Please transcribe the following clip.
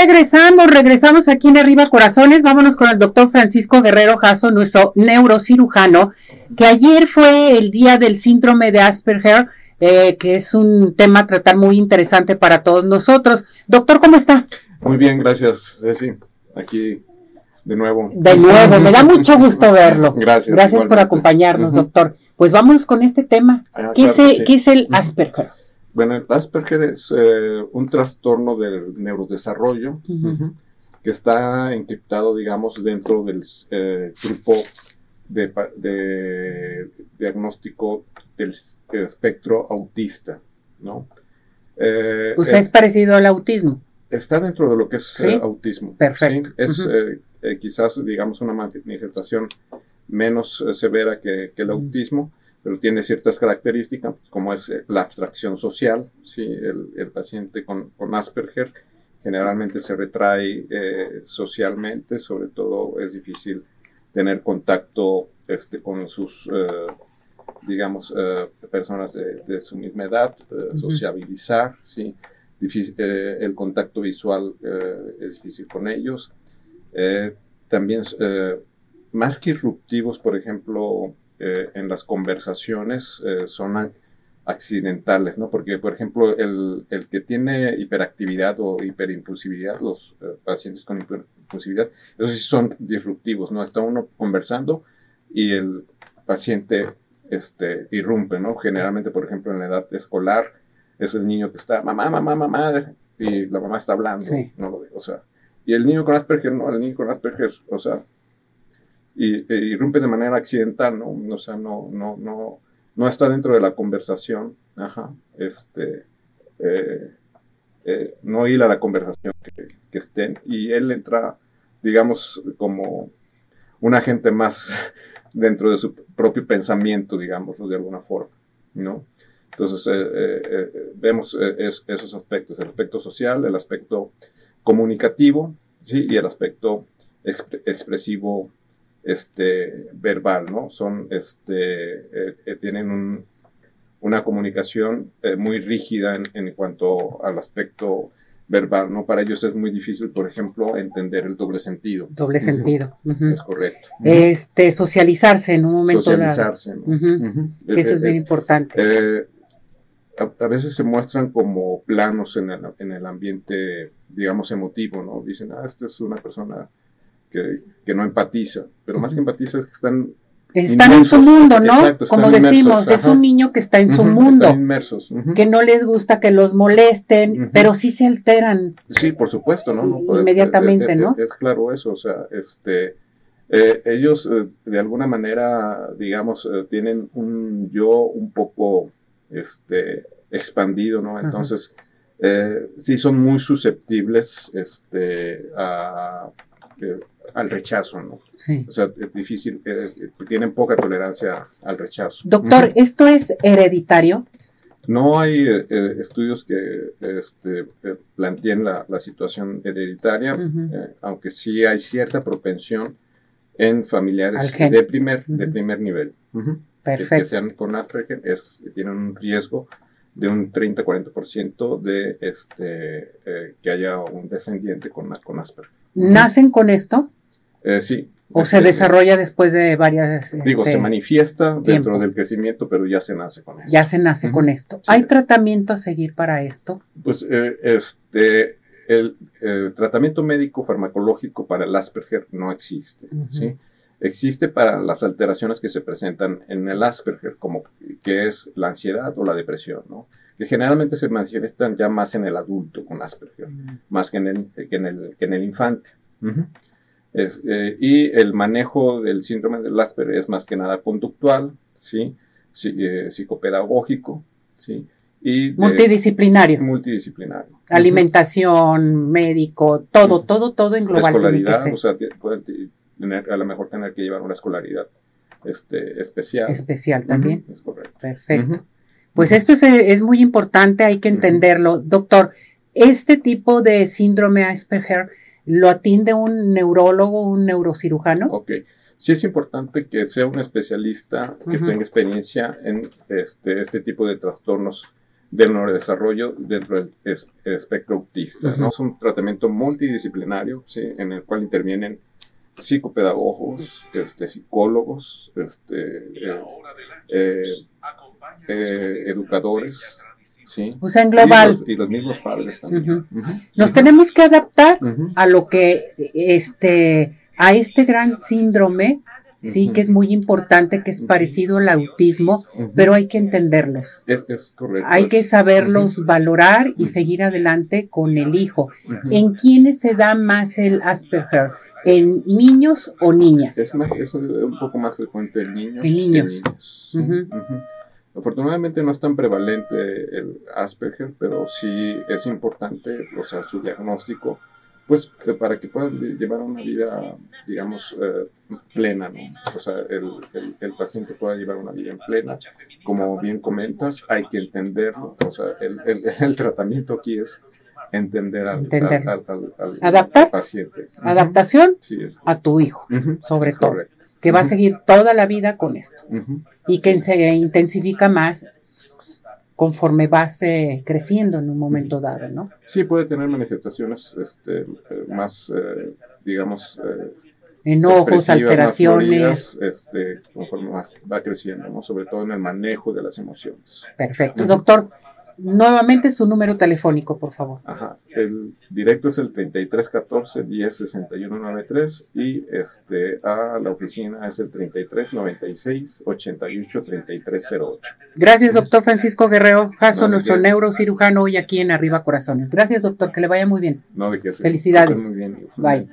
Regresamos, regresamos aquí en Arriba Corazones. Vámonos con el doctor Francisco Guerrero Jasso, nuestro neurocirujano, que ayer fue el día del síndrome de Asperger, eh, que es un tema a tratar muy interesante para todos nosotros. Doctor, ¿cómo está? Muy bien, gracias, Ceci. Aquí de nuevo. De nuevo, me da mucho gusto verlo. Gracias. Gracias por acompañarnos, doctor. Pues vámonos con este tema. Ah, ¿Qué, es, el Asperger? Bueno, el Asperger es eh, un trastorno del neurodesarrollo que está encriptado, digamos, dentro del eh, grupo de, diagnóstico del espectro autista, ¿no? Eh, o sea, es parecido al autismo. Está dentro de lo que es autismo. Perfecto. Es quizás, digamos, una manifestación menos severa que el autismo, pero tiene ciertas características, como es eh, la abstracción social. ¿sí? El, paciente con, Asperger generalmente se retrae eh, socialmente, sobre todo es difícil tener contacto este, con sus, eh, digamos, personas de, su misma edad, sociabilizar, ¿sí? el contacto visual es difícil con ellos. también, más que irruptivos, por ejemplo, eh, en las conversaciones eh, son accidentales, ¿no? Porque, por ejemplo, el, el, que tiene hiperactividad o hiperimpulsividad, los eh, pacientes con hiperimpulsividad, esos sí son disruptivos, ¿no? Está uno conversando y el paciente este, irrumpe, ¿no? Generalmente, por ejemplo, en la edad escolar, es el niño que está, mamá, mamá, mamá, y la mamá está hablando, ¿no? O sea, y el niño con Asperger, no, el niño con Asperger, o sea, y, e irrumpe de manera accidental, ¿no? O sea, no, no, no, no está dentro de la conversación, ajá, este, eh, eh, no hila la conversación que, estén, y él entra, digamos, como un agente más dentro de su propio pensamiento, digamos, de alguna forma, ¿no? Entonces, eh, vemos esos aspectos, el aspecto social, el aspecto comunicativo, ¿sí? Y el aspecto expresivo este, verbal, ¿no? Son, este, eh, eh, tienen una comunicación eh, muy rígida en, cuanto al aspecto verbal, ¿no? Para ellos es muy difícil, por ejemplo, entender el doble sentido. Doble sentido. Es correcto. Este, socializarse en un momento Socializarse, Que eso es bien importante. A, veces se muestran como planos en el, en el ambiente, digamos, emotivo, ¿no? Dicen, ah, esta es una persona que, no empatiza, pero más que empatiza es que están están en su mundo, ¿no? Como decimos, es un niño que está en su mundo, están inmersos, que no les gusta que los molesten, pero sí se alteran. Sí, por supuesto, ¿no? Inmediatamente, ¿no? Es, claro eso, o sea, este, eh, ellos eh, de alguna manera, digamos, eh, tienen un yo un poco, este, expandido, ¿no? Entonces, sí son muy susceptibles, este, a al rechazo, ¿no? Sí. O sea, es difícil, eh, tienen poca tolerancia al rechazo. Doctor, ¿esto es hereditario? No hay eh, eh, estudios que este, planteen la, situación hereditaria, aunque sí hay cierta propensión en familiares de primer, de primer nivel. Perfecto. Que, sean con Asperger es, tienen un riesgo de un 30-40% de este, que haya un descendiente con, con Asperger. ¿Nacen con esto? Eh, sí. ¿O se desarrolla después de varias... Digo, se este, manifiesta dentro del crecimiento, pero ya se nace con esto. Ya se nace con esto. ¿Hay tratamiento a seguir para esto? Pues eh, este, el, tratamiento médico farmacológico para el Asperger no existe. ¿sí? Existe para las alteraciones que se presentan en el Asperger, como que es la ansiedad o la depresión, ¿no? que generalmente se manifiestan ya más en el adulto con Asperger, más que en el, que en el, que en el infante. Eh, y el manejo del síndrome del Asperger es más que nada conductual, ¿sí? Eh, psicopedagógico, ¿sí? Y multidisciplinario. Multidisciplinario. Alimentación, médico, todo, todo, todo en global. escolaridad, o sea, pueden tener, a lo mejor tener que llevar una escolaridad este, especial. Especial también. Es correcto. Perfecto. Pues esto es, muy importante, hay que entenderlo. Doctor, este tipo de síndrome Asperger lo atiende un neurólogo, un neurocirujano. Ok. Sí es importante que sea un especialista que tenga experiencia en este, este tipo de trastornos del neurodesarrollo dentro del espectro autista. ¿no? Es un tratamiento multidisciplinario ¿sí? en el cual intervienen psicopedagogos, este, psicólogos, este, eh, eh, eh, educadores, ¿sí? O sea, en global. Y los, mismos padres también. Nos tenemos que adaptar a lo que, este, a este gran síndrome sí, que es muy importante, que es parecido al autismo, pero hay que entenderlos. Es, correcto. Hay que saberlos valorar y seguir adelante con el hijo. ¿En quiénes se da más el Asperger? ¿En niños o niñas? Es, un poco más frecuente en niños. En niños. Afortunadamente no es tan prevalente el Asperger, pero sí es importante, o sea, su diagnóstico pues para que puedan llevar una vida, digamos, eh, plena, ¿no? O sea, el, el, paciente pueda llevar una vida en plena. Como bien comentas, hay que entenderlo. O sea, el, el tratamiento aquí es entender al, Adaptar. paciente. Adaptación a tu hijo, sobre todo. Que va a seguir toda la vida con esto. Y que se intensifica más conforme vas creciendo en un momento dado, ¿no? Sí, puede tener manifestaciones este, más, eh, digamos... Eh, Enojos, alteraciones. este, conforme va, creciendo, ¿no? Sobre todo en el manejo de las emociones. Perfecto. Doctor, nuevamente su número telefónico, por favor. Ajá. El directo es el 3314 106193 y este a la oficina es el 3396 88 3308. Gracias, doctor Francisco Guerrero Jasso, nuestro neurocirujano hoy aquí en Arriba Corazones. Gracias, doctor, que le vaya muy bien. No, de qué Felicidades. Muy bien. Bye.